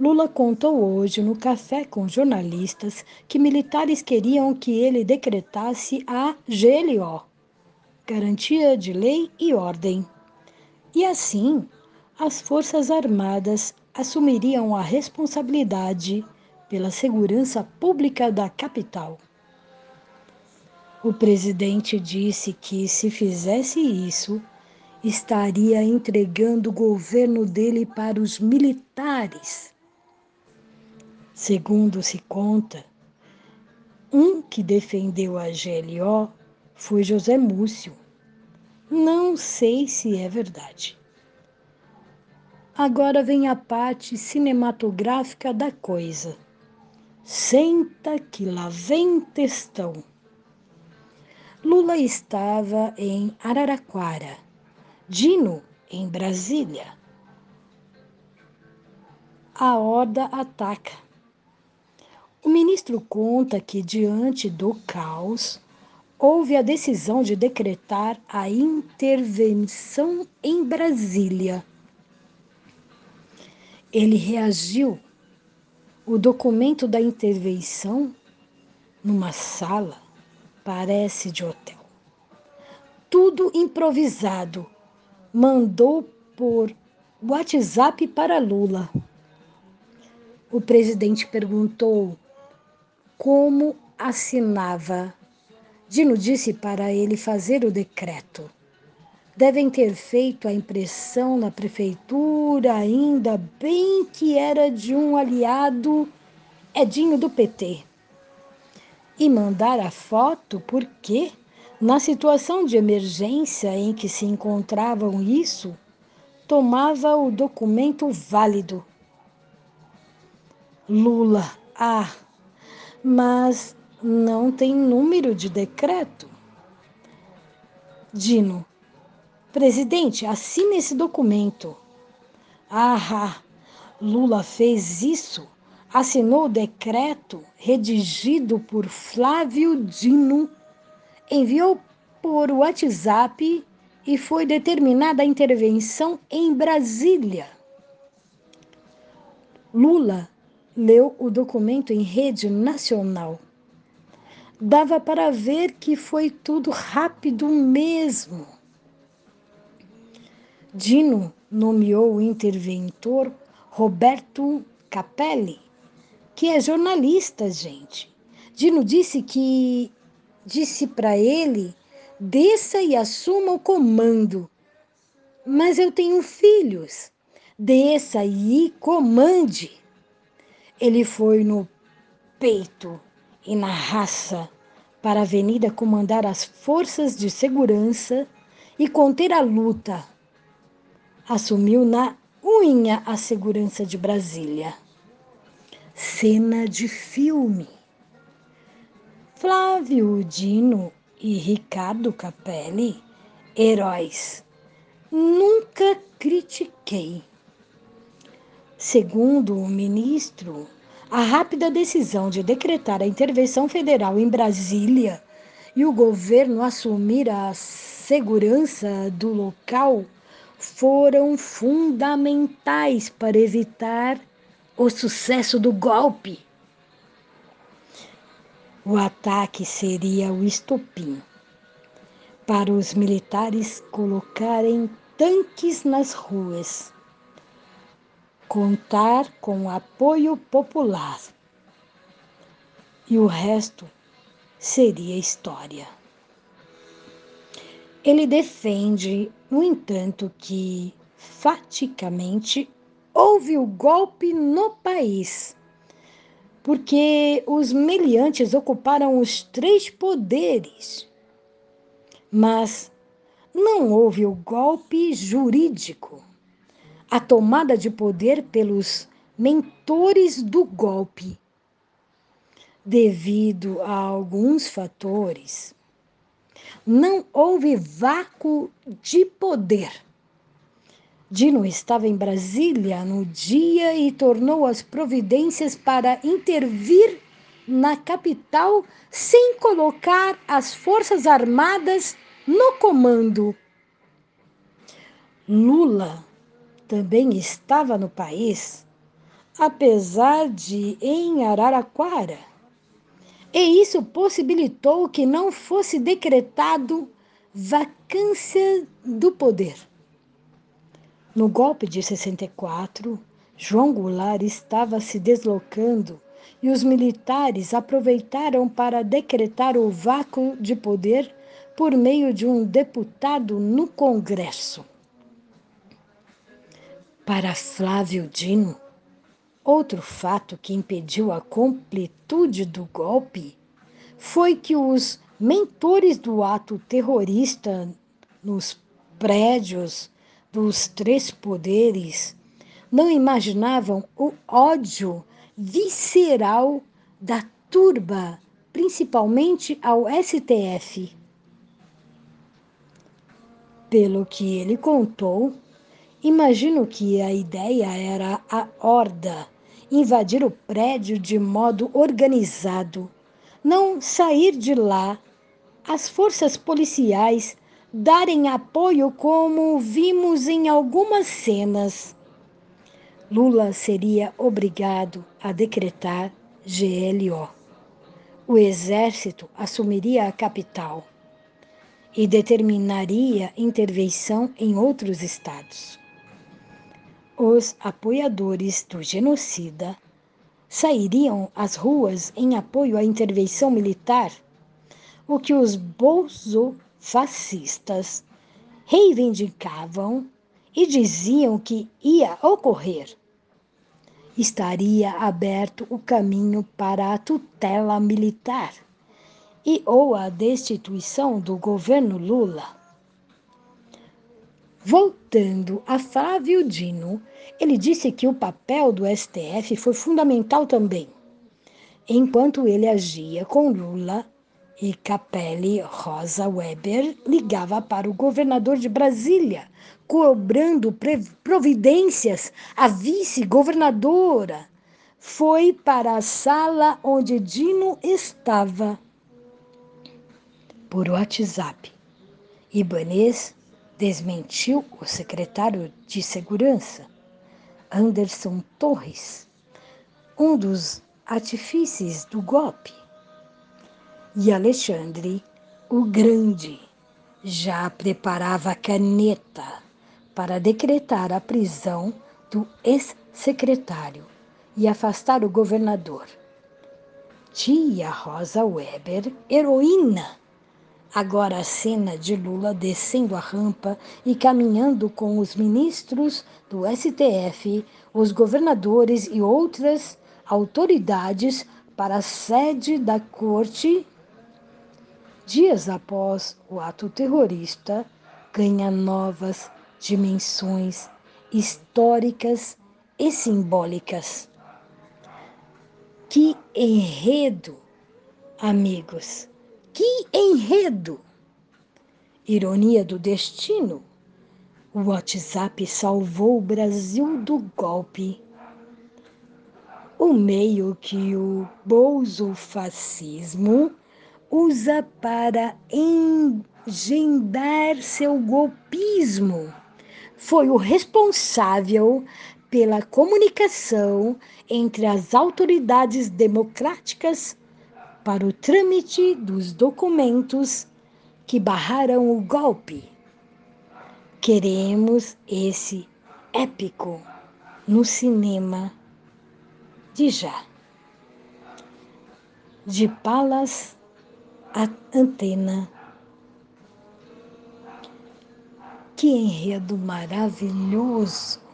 Lula contou hoje no café com jornalistas que militares queriam que ele decretasse a GLO Garantia de Lei e Ordem. E assim, as Forças Armadas assumiriam a responsabilidade pela segurança pública da capital. O presidente disse que, se fizesse isso, estaria entregando o governo dele para os militares. Segundo se conta, um que defendeu a GLO foi José Múcio. Não sei se é verdade. Agora vem a parte cinematográfica da coisa. Senta que lá vem textão. Lula estava em Araraquara, Dino em Brasília. A horda ataca. O ministro conta que, diante do caos, houve a decisão de decretar a intervenção em Brasília ele reagiu. O documento da intervenção, numa sala, parece de hotel. Tudo improvisado. Mandou por WhatsApp para Lula. O presidente perguntou como assinava. Dino disse para ele fazer o decreto devem ter feito a impressão na prefeitura, ainda bem que era de um aliado Edinho do PT. E mandar a foto porque, na situação de emergência em que se encontravam isso, tomava o documento válido. Lula, ah, mas não tem número de decreto. Dino, Presidente, assine esse documento. Ah, Lula fez isso. Assinou o decreto redigido por Flávio Dino, enviou por WhatsApp e foi determinada a intervenção em Brasília. Lula leu o documento em rede nacional. Dava para ver que foi tudo rápido mesmo. Dino nomeou o interventor Roberto Capelli, que é jornalista, gente. Dino disse que disse para ele: desça e assuma o comando. Mas eu tenho filhos. Desça e comande. Ele foi no peito e na raça para a avenida comandar as forças de segurança e conter a luta assumiu na unha a segurança de Brasília. Cena de filme. Flávio Dino e Ricardo Capelli, heróis. Nunca critiquei. Segundo o ministro, a rápida decisão de decretar a intervenção federal em Brasília e o governo assumir a segurança do local foram fundamentais para evitar o sucesso do golpe. O ataque seria o estopim para os militares colocarem tanques nas ruas, contar com apoio popular. E o resto seria história. Ele defende, no entanto, que faticamente houve o golpe no país, porque os meliantes ocuparam os três poderes. Mas não houve o golpe jurídico, a tomada de poder pelos mentores do golpe, devido a alguns fatores não houve vácuo de poder. Dino estava em Brasília no dia e tornou as providências para intervir na capital sem colocar as Forças Armadas no comando. Lula também estava no país apesar de em Araraquara. E isso possibilitou que não fosse decretado vacância do poder. No golpe de 64, João Goulart estava se deslocando e os militares aproveitaram para decretar o vácuo de poder por meio de um deputado no Congresso. Para Flávio Dino, outro fato que impediu a completude do golpe foi que os mentores do ato terrorista nos prédios dos três poderes não imaginavam o ódio visceral da turba, principalmente ao STF. Pelo que ele contou, imagino que a ideia era a horda invadir o prédio de modo organizado, não sair de lá, as forças policiais darem apoio, como vimos em algumas cenas. Lula seria obrigado a decretar GLO. O exército assumiria a capital e determinaria intervenção em outros estados. Os apoiadores do genocida sairiam às ruas em apoio à intervenção militar, o que os bolsofascistas reivindicavam e diziam que ia ocorrer. Estaria aberto o caminho para a tutela militar e ou a destituição do governo Lula. Voltando a Flávio Dino, ele disse que o papel do STF foi fundamental também. Enquanto ele agia com Lula e Capelli Rosa Weber ligava para o governador de Brasília, cobrando providências à vice-governadora. Foi para a sala onde Dino estava por WhatsApp. Ibanez desmentiu o secretário de Segurança, Anderson Torres, um dos artífices do golpe. E Alexandre, o Grande, já preparava a caneta para decretar a prisão do ex-secretário e afastar o governador. Tia Rosa Weber, heroína Agora a cena de Lula descendo a rampa e caminhando com os ministros do STF, os governadores e outras autoridades para a sede da corte. Dias após o ato terrorista, ganha novas dimensões históricas e simbólicas. Que enredo, amigos! Que enredo! Ironia do destino. O WhatsApp salvou o Brasil do golpe. O meio que o bolsofascismo usa para engendar seu golpismo foi o responsável pela comunicação entre as autoridades democráticas para o trâmite dos documentos que barraram o golpe. Queremos esse épico no cinema de já. De Palas a Antena. Que enredo maravilhoso!